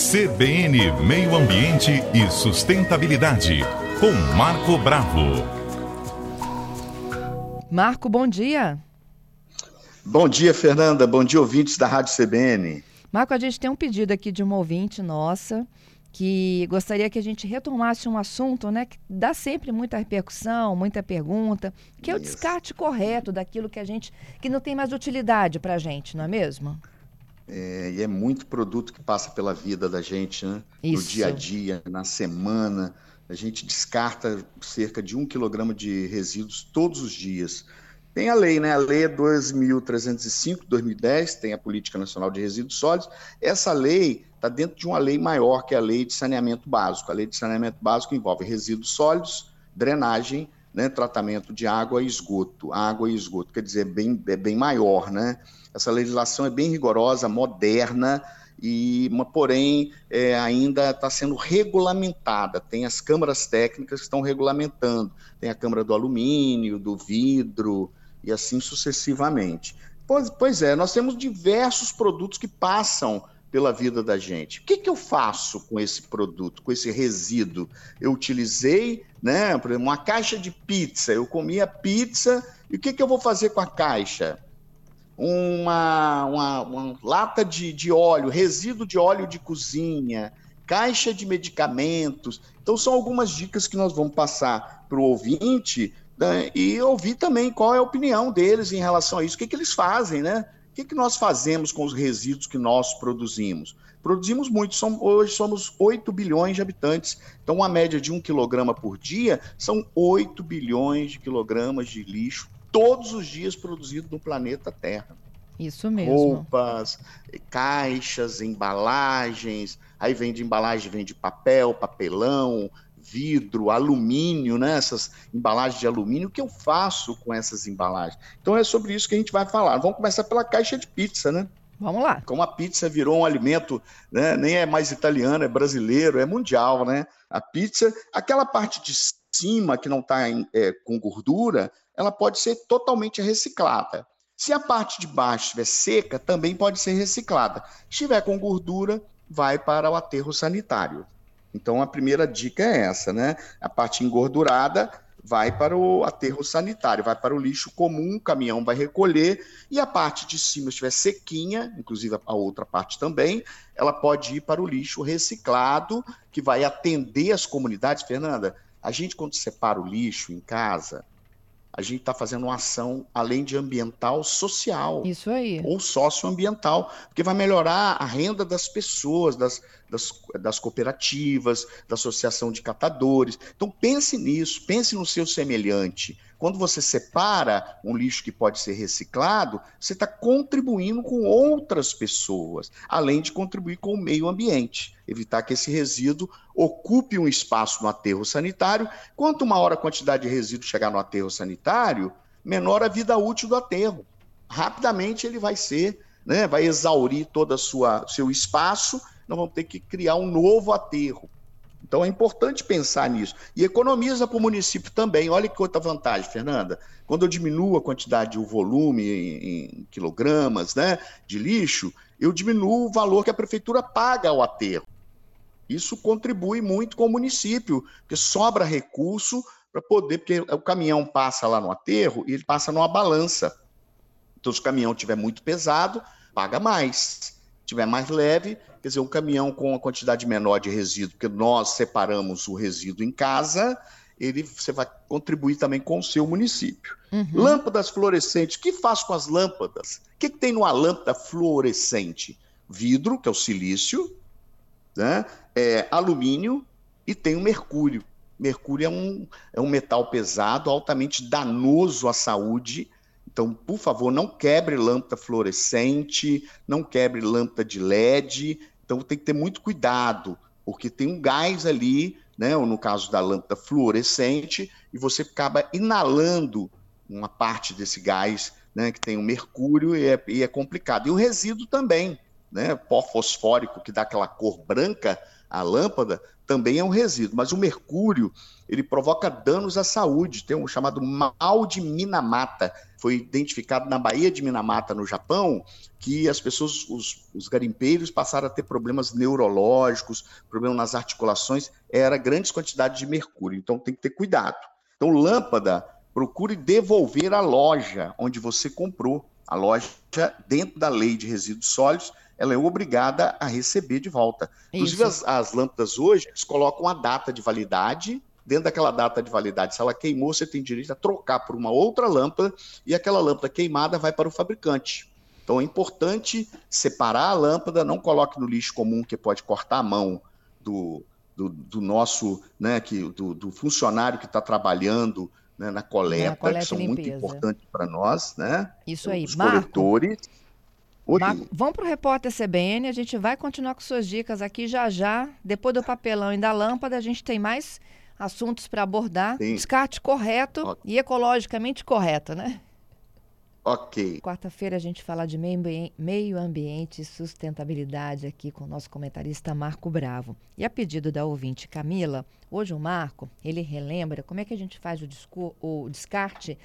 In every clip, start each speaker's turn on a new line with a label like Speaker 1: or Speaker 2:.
Speaker 1: CBN Meio Ambiente e Sustentabilidade, com Marco Bravo.
Speaker 2: Marco, bom dia.
Speaker 3: Bom dia, Fernanda. Bom dia, ouvintes da Rádio CBN.
Speaker 2: Marco, a gente tem um pedido aqui de uma ouvinte nossa que gostaria que a gente retomasse um assunto, né, que dá sempre muita repercussão, muita pergunta, que é o Isso. descarte correto daquilo que a gente que não tem mais utilidade para a gente, não é mesmo?
Speaker 3: É, e é muito produto que passa pela vida da gente, né? Isso. No dia a dia, na semana. A gente descarta cerca de um quilograma de resíduos todos os dias. Tem a lei, né? A lei é 2.305, 2010, tem a Política Nacional de Resíduos Sólidos. Essa lei está dentro de uma lei maior, que é a Lei de Saneamento Básico. A Lei de Saneamento Básico envolve resíduos sólidos, drenagem, né, tratamento de água e esgoto. Água e esgoto, quer dizer, é bem, é bem maior, né? Essa legislação é bem rigorosa, moderna, e porém é, ainda está sendo regulamentada. Tem as câmaras técnicas que estão regulamentando. Tem a Câmara do Alumínio, do Vidro e assim sucessivamente. Pois, pois é, nós temos diversos produtos que passam pela vida da gente. O que, que eu faço com esse produto, com esse resíduo? Eu utilizei, né, por exemplo, uma caixa de pizza, eu comi a pizza, e o que, que eu vou fazer com a caixa? Uma, uma, uma lata de, de óleo, resíduo de óleo de cozinha, caixa de medicamentos. Então, são algumas dicas que nós vamos passar para o ouvinte né, e ouvir também qual é a opinião deles em relação a isso, o que, que eles fazem, né? O que, que nós fazemos com os resíduos que nós produzimos? Produzimos muito, hoje somos 8 bilhões de habitantes, então uma média de um quilograma por dia são 8 bilhões de quilogramas de lixo todos os dias produzido no planeta Terra.
Speaker 2: Isso mesmo.
Speaker 3: Roupas, caixas, embalagens, aí vem de embalagem, vem de papel, papelão, vidro, alumínio, né? essas embalagens de alumínio, o que eu faço com essas embalagens? Então é sobre isso que a gente vai falar. Vamos começar pela caixa de pizza, né?
Speaker 2: Vamos lá.
Speaker 3: Como a pizza virou um alimento, né? nem é mais italiano, é brasileiro, é mundial, né? A pizza, aquela parte de cima que não está é, com gordura, ela pode ser totalmente reciclada. Se a parte de baixo estiver seca, também pode ser reciclada. Se estiver com gordura, vai para o aterro sanitário. Então a primeira dica é essa, né? A parte engordurada vai para o aterro sanitário, vai para o lixo comum, o caminhão vai recolher, e a parte de cima estiver sequinha, inclusive a outra parte também, ela pode ir para o lixo reciclado, que vai atender as comunidades. Fernanda, a gente quando separa o lixo em casa, a gente está fazendo uma ação além de ambiental, social.
Speaker 2: Isso aí.
Speaker 3: Ou socioambiental, porque vai melhorar a renda das pessoas, das, das, das cooperativas, da associação de catadores. Então pense nisso, pense no seu semelhante. Quando você separa um lixo que pode ser reciclado, você está contribuindo com outras pessoas, além de contribuir com o meio ambiente. Evitar que esse resíduo ocupe um espaço no aterro sanitário. Quanto maior a quantidade de resíduo chegar no aterro sanitário, menor a vida útil do aterro. Rapidamente ele vai ser, né, vai exaurir todo o seu espaço, nós vamos ter que criar um novo aterro. Então é importante pensar nisso. E economiza para o município também. Olha que outra vantagem, Fernanda. Quando eu diminuo a quantidade, o volume em, em quilogramas né, de lixo, eu diminuo o valor que a prefeitura paga ao aterro. Isso contribui muito com o município, porque sobra recurso para poder, porque o caminhão passa lá no aterro e ele passa numa balança. Então, se o caminhão tiver muito pesado, paga mais tiver mais leve, quer dizer, um caminhão com uma quantidade menor de resíduo, porque nós separamos o resíduo em casa, ele você vai contribuir também com o seu município. Uhum. Lâmpadas fluorescentes, o que faz com as lâmpadas? O que, que tem numa lâmpada fluorescente? Vidro, que é o silício, né? é, alumínio e tem o mercúrio. Mercúrio é um, é um metal pesado, altamente danoso à saúde, então, por favor, não quebre lâmpada fluorescente, não quebre lâmpada de LED. Então, tem que ter muito cuidado, porque tem um gás ali, né, ou no caso da lâmpada fluorescente, e você acaba inalando uma parte desse gás, né, que tem o mercúrio, e é, e é complicado. E o resíduo também. né, pó fosfórico que dá aquela cor branca à lâmpada, também é um resíduo. Mas o mercúrio, ele provoca danos à saúde. Tem um chamado mal de Minamata. Foi identificado na Baía de Minamata, no Japão, que as pessoas, os, os garimpeiros, passaram a ter problemas neurológicos, problemas nas articulações. Era grandes quantidades de mercúrio. Então tem que ter cuidado. Então, lâmpada, procure devolver à loja onde você comprou. A loja, dentro da lei de resíduos sólidos, ela é obrigada a receber de volta. Inclusive, as, as, lâmpadas hoje, eles colocam a data de validade. Dentro daquela data de validade, se ela queimou, você tem direito a trocar por uma outra lâmpada e aquela lâmpada queimada vai para o fabricante. Então é importante separar a lâmpada, não coloque no lixo comum que pode cortar a mão do, do, do nosso, né, que, do, do funcionário que está trabalhando né, na coleta, coleta que são muito importantes para nós, né?
Speaker 2: Isso aí,
Speaker 3: Os Marco, coletores.
Speaker 2: Marco, vamos para o repórter CBN, a gente vai continuar com suas dicas aqui já já. Depois do papelão e da lâmpada, a gente tem mais assuntos para abordar. Sim. Descarte correto e ecologicamente correto, né?
Speaker 3: Ok.
Speaker 2: Quarta-feira a gente fala de meio ambiente e sustentabilidade aqui com o nosso comentarista Marco Bravo. E a pedido da ouvinte Camila, hoje o Marco, ele relembra como é que a gente faz o, o descarte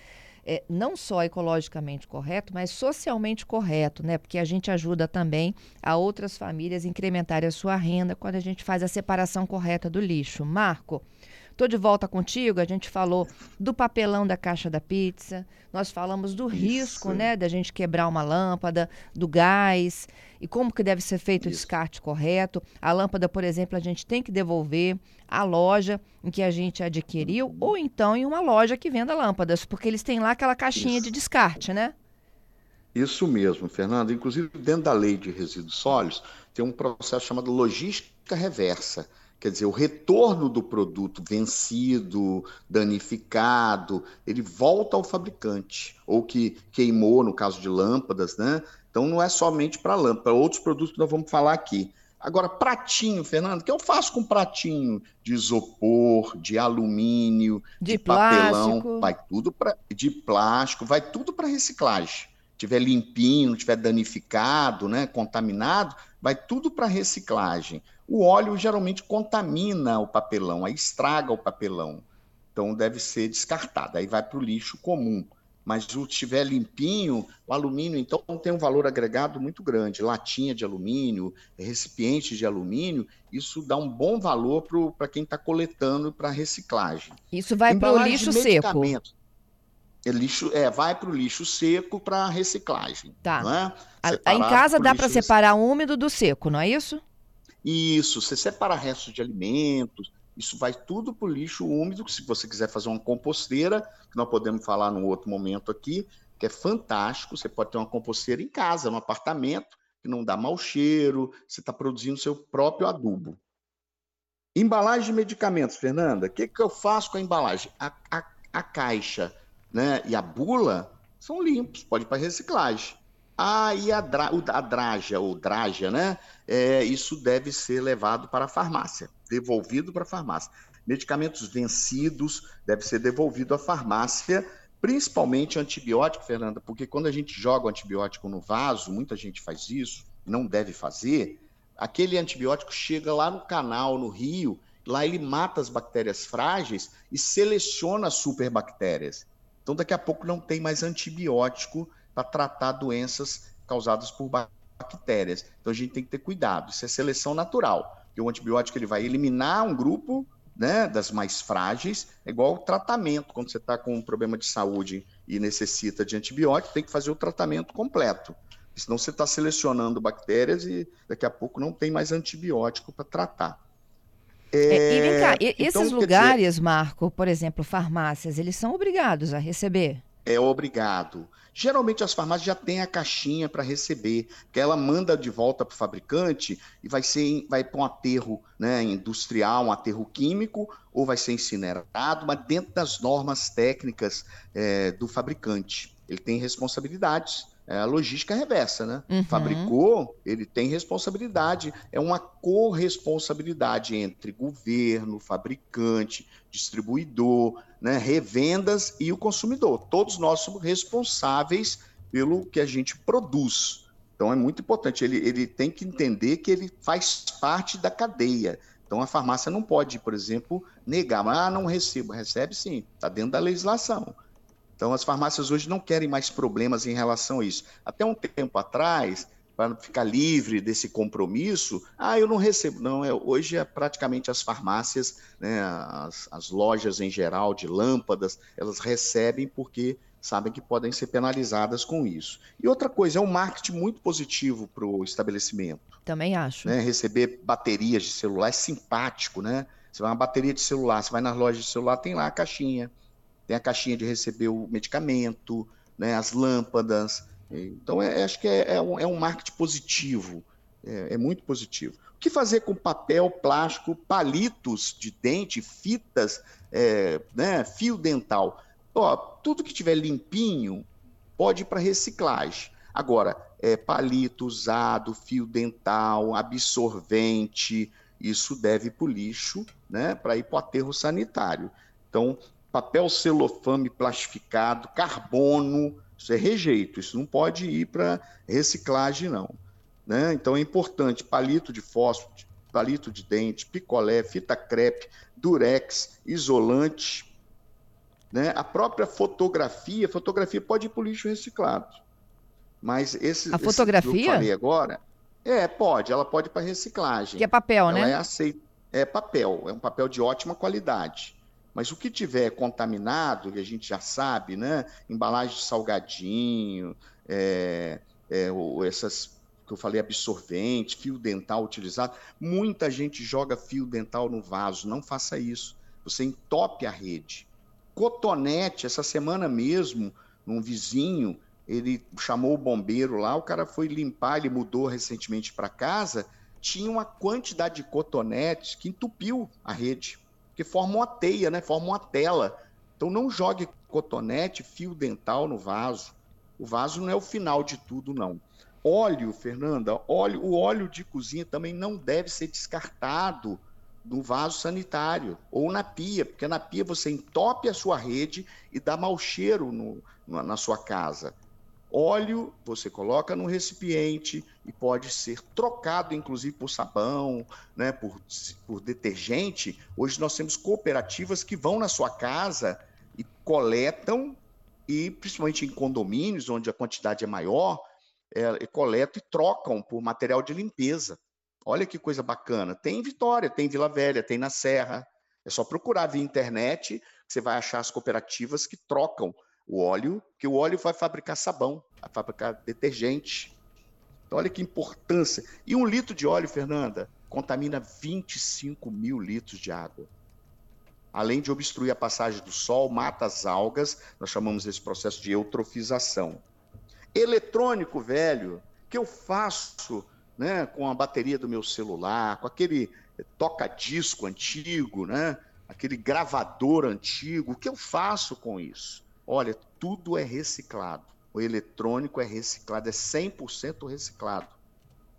Speaker 2: é, não só ecologicamente correto, mas socialmente correto, né? Porque a gente ajuda também a outras famílias incrementarem a sua renda quando a gente faz a separação correta do lixo. Marco, Estou de volta contigo. A gente falou do papelão da caixa da pizza, nós falamos do Isso. risco, né, da gente quebrar uma lâmpada, do gás e como que deve ser feito Isso. o descarte correto. A lâmpada, por exemplo, a gente tem que devolver à loja em que a gente adquiriu uhum. ou então em uma loja que venda lâmpadas, porque eles têm lá aquela caixinha Isso. de descarte, né?
Speaker 3: Isso mesmo, Fernando. Inclusive, dentro da lei de resíduos sólidos, tem um processo chamado logística reversa Quer dizer, o retorno do produto vencido, danificado, ele volta ao fabricante, ou que queimou, no caso de lâmpadas, né? Então não é somente para lâmpada, outros produtos que nós vamos falar aqui. Agora, pratinho, Fernando, o que eu faço com pratinho de isopor, de alumínio, de, de papelão? Vai tudo para de plástico, vai tudo para reciclagem. Tiver limpinho, não tiver danificado, né, contaminado, vai tudo para reciclagem. O óleo geralmente contamina o papelão, aí estraga o papelão. Então deve ser descartado, aí vai para o lixo comum. Mas se estiver limpinho, o alumínio então tem um valor agregado muito grande. Latinha de alumínio, recipiente de alumínio, isso dá um bom valor para quem está coletando para reciclagem.
Speaker 2: Isso vai para o lixo seco.
Speaker 3: É lixo, é, vai para o lixo seco para reciclagem.
Speaker 2: Tá. É? em casa dá para separar úmido do seco, não é isso?
Speaker 3: Isso, você separa restos de alimentos, isso vai tudo para o lixo úmido, se você quiser fazer uma composteira, que nós podemos falar num outro momento aqui, que é fantástico, você pode ter uma composteira em casa, no apartamento, que não dá mau cheiro, você está produzindo seu próprio adubo. Embalagem de medicamentos, Fernanda, o que, que eu faço com a embalagem? A, a, a caixa né, e a bula são limpos, pode ir para reciclagem. Ah, e a, dra, a draja, ou draja, né? É, isso deve ser levado para a farmácia, devolvido para a farmácia. Medicamentos vencidos deve ser devolvido à farmácia, principalmente antibiótico, Fernanda, porque quando a gente joga o antibiótico no vaso, muita gente faz isso, não deve fazer, aquele antibiótico chega lá no canal, no rio, lá ele mata as bactérias frágeis e seleciona as superbactérias. Então, daqui a pouco não tem mais antibiótico para tratar doenças causadas por bactérias. Então a gente tem que ter cuidado. Isso é seleção natural. Porque o antibiótico ele vai eliminar um grupo né, das mais frágeis, é igual o tratamento. Quando você está com um problema de saúde e necessita de antibiótico, tem que fazer o tratamento completo. Senão você está selecionando bactérias e daqui a pouco não tem mais antibiótico para tratar.
Speaker 2: É, e vem cá, então, esses lugares, dizer, Marco, por exemplo, farmácias, eles são obrigados a receber?
Speaker 3: É obrigado. Geralmente as farmácias já têm a caixinha para receber, que ela manda de volta para o fabricante e vai ser vai para um aterro né, industrial, um aterro químico, ou vai ser incinerado, mas dentro das normas técnicas é, do fabricante. Ele tem responsabilidades. É a logística reversa, né? Uhum. Fabricou, ele tem responsabilidade. É uma corresponsabilidade entre governo, fabricante, distribuidor, né, revendas e o consumidor. Todos nós somos responsáveis pelo que a gente produz. Então é muito importante, ele, ele tem que entender que ele faz parte da cadeia. Então a farmácia não pode, por exemplo, negar, ah, não recebo, recebe sim, está dentro da legislação. Então as farmácias hoje não querem mais problemas em relação a isso. Até um tempo atrás, para ficar livre desse compromisso, ah, eu não recebo. Não, é, hoje é praticamente as farmácias, né, as, as lojas em geral de lâmpadas, elas recebem porque sabem que podem ser penalizadas com isso. E outra coisa, é um marketing muito positivo para o estabelecimento.
Speaker 2: Também acho.
Speaker 3: Né? Receber baterias de celular é simpático, né? Você vai uma bateria de celular, você vai nas lojas de celular, tem lá a caixinha. Tem a caixinha de receber o medicamento, né? as lâmpadas. Então, é, acho que é, é, um, é um marketing positivo. É, é muito positivo. O que fazer com papel, plástico, palitos de dente, fitas, é, né, fio dental? Ó, tudo que tiver limpinho pode ir para reciclagem. Agora, é, palito usado, fio dental, absorvente, isso deve ir para o lixo, né, para ir para o aterro sanitário. Então, papel celofane plastificado, carbono, isso é rejeito, isso não pode ir para reciclagem, não. Né? Então é importante palito de fósforo, palito de dente, picolé, fita crepe, durex, isolante, né? A própria fotografia, fotografia pode ir para o lixo reciclado. Mas esse,
Speaker 2: a fotografia? que
Speaker 3: eu falei agora, é, pode, ela pode ir para reciclagem.
Speaker 2: Que é papel,
Speaker 3: ela
Speaker 2: né?
Speaker 3: É, aceita, é papel, é um papel de ótima qualidade. Mas o que tiver contaminado, que a gente já sabe, né? Embalagem de salgadinho, é, é, essas que eu falei, absorvente, fio dental utilizado. Muita gente joga fio dental no vaso. Não faça isso. Você entope a rede cotonete, essa semana mesmo, um vizinho, ele chamou o bombeiro lá, o cara foi limpar, ele mudou recentemente para casa, tinha uma quantidade de cotonetes que entupiu a rede, que forma uma teia, né? Forma uma tela. Então não jogue cotonete, fio dental no vaso. O vaso não é o final de tudo, não. Óleo, Fernanda, óleo, o óleo de cozinha também não deve ser descartado no vaso sanitário ou na pia, porque na pia você entope a sua rede e dá mau cheiro no, na sua casa. Óleo você coloca no recipiente e pode ser trocado, inclusive, por sabão, né, por, por detergente. Hoje nós temos cooperativas que vão na sua casa e coletam, e principalmente em condomínios, onde a quantidade é maior, é, coletam e trocam por material de limpeza. Olha que coisa bacana. Tem em Vitória, tem em Vila Velha, tem na Serra. É só procurar via internet, você vai achar as cooperativas que trocam o óleo, que o óleo vai fabricar sabão, vai fabricar detergente. Então, olha que importância. E um litro de óleo, Fernanda, contamina 25 mil litros de água. Além de obstruir a passagem do sol, mata as algas, nós chamamos esse processo de eutrofização. Eletrônico velho, que eu faço né, com a bateria do meu celular, com aquele toca-disco antigo, né, aquele gravador antigo. O que eu faço com isso? Olha, tudo é reciclado. O eletrônico é reciclado, é 100% reciclado.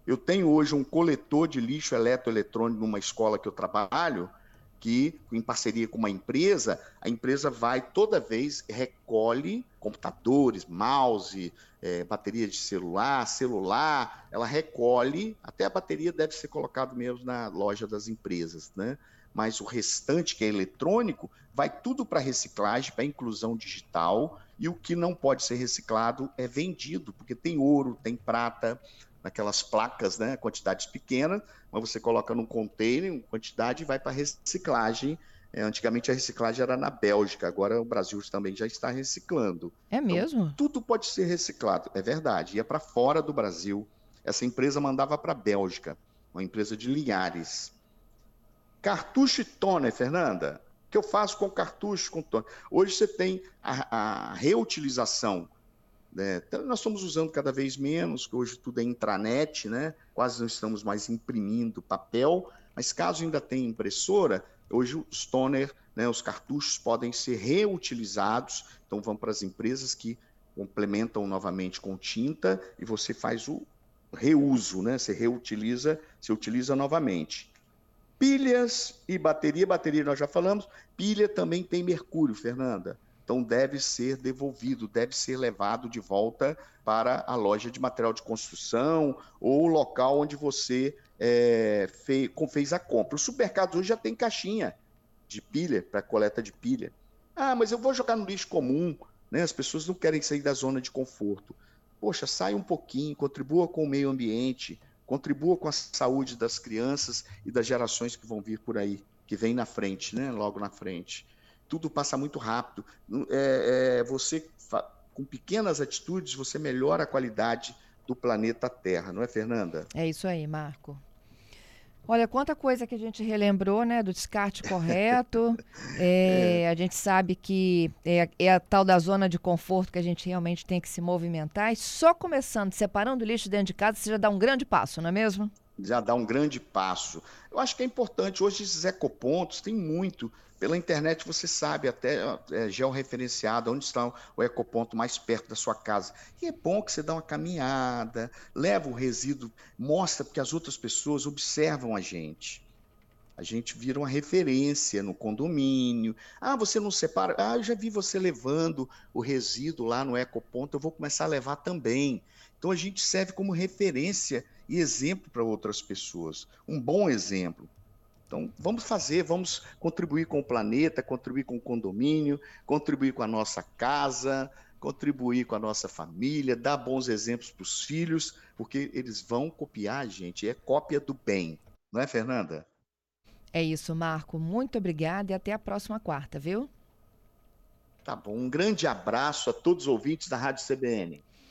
Speaker 3: Eu tenho hoje um coletor de lixo eletroeletrônico numa escola que eu trabalho, que, em parceria com uma empresa, a empresa vai toda vez recolhe computadores, mouse, é, bateria de celular, celular, ela recolhe, até a bateria deve ser colocada mesmo na loja das empresas, né? Mas o restante, que é eletrônico, vai tudo para reciclagem, para inclusão digital, e o que não pode ser reciclado é vendido, porque tem ouro, tem prata, naquelas placas, né, quantidades pequenas, mas você coloca num container, uma quantidade e vai para reciclagem. É, antigamente a reciclagem era na Bélgica, agora o Brasil também já está reciclando.
Speaker 2: É então, mesmo?
Speaker 3: Então, tudo pode ser reciclado, é verdade. Ia para fora do Brasil. Essa empresa mandava para a Bélgica, uma empresa de Linhares. Cartucho e toner, Fernanda. O que eu faço com cartucho com toner? Hoje você tem a, a reutilização né? Então, nós estamos usando cada vez menos, que hoje tudo é intranet, né? quase não estamos mais imprimindo papel, mas caso ainda tenha impressora, hoje os toner, né, os cartuchos podem ser reutilizados, então vão para as empresas que complementam novamente com tinta e você faz o reuso, né? Você reutiliza, você utiliza novamente. Pilhas e bateria, bateria nós já falamos, pilha também tem mercúrio, Fernanda. então deve ser devolvido, deve ser levado de volta para a loja de material de construção ou o local onde você é, fez, fez a compra. Os supermercados hoje já tem caixinha de pilha para coleta de pilha. Ah, mas eu vou jogar no lixo comum, né? As pessoas não querem sair da zona de conforto. Poxa, sai um pouquinho, contribua com o meio ambiente, contribua com a saúde das crianças e das gerações que vão vir por aí, que vem na frente, né? Logo na frente. Tudo passa muito rápido. É, é, você, com pequenas atitudes, você melhora a qualidade do planeta Terra, não é, Fernanda?
Speaker 2: É isso aí, Marco. Olha, quanta coisa que a gente relembrou, né, do descarte correto. É, é. A gente sabe que é, é, a tal da zona de conforto que a gente realmente tem que se movimentar. E só começando, separando o lixo dentro de casa, você já dá um grande passo, não é mesmo?
Speaker 3: Já dá um grande passo. Eu acho que é importante, hoje esses ecopontos tem muito. Pela internet você sabe até é, georreferenciado onde está o ecoponto mais perto da sua casa. E é bom que você dá uma caminhada, leva o resíduo, mostra porque as outras pessoas observam a gente. A gente vira uma referência no condomínio. Ah, você não separa. Ah, eu já vi você levando o resíduo lá no ecoponto, eu vou começar a levar também. Então a gente serve como referência e exemplo para outras pessoas. Um bom exemplo. Então, vamos fazer, vamos contribuir com o planeta, contribuir com o condomínio, contribuir com a nossa casa, contribuir com a nossa família, dar bons exemplos para os filhos, porque eles vão copiar a gente, é cópia do bem. Não é, Fernanda?
Speaker 2: É isso, Marco. Muito obrigada e até a próxima quarta, viu?
Speaker 3: Tá bom. Um grande abraço a todos os ouvintes da Rádio CBN.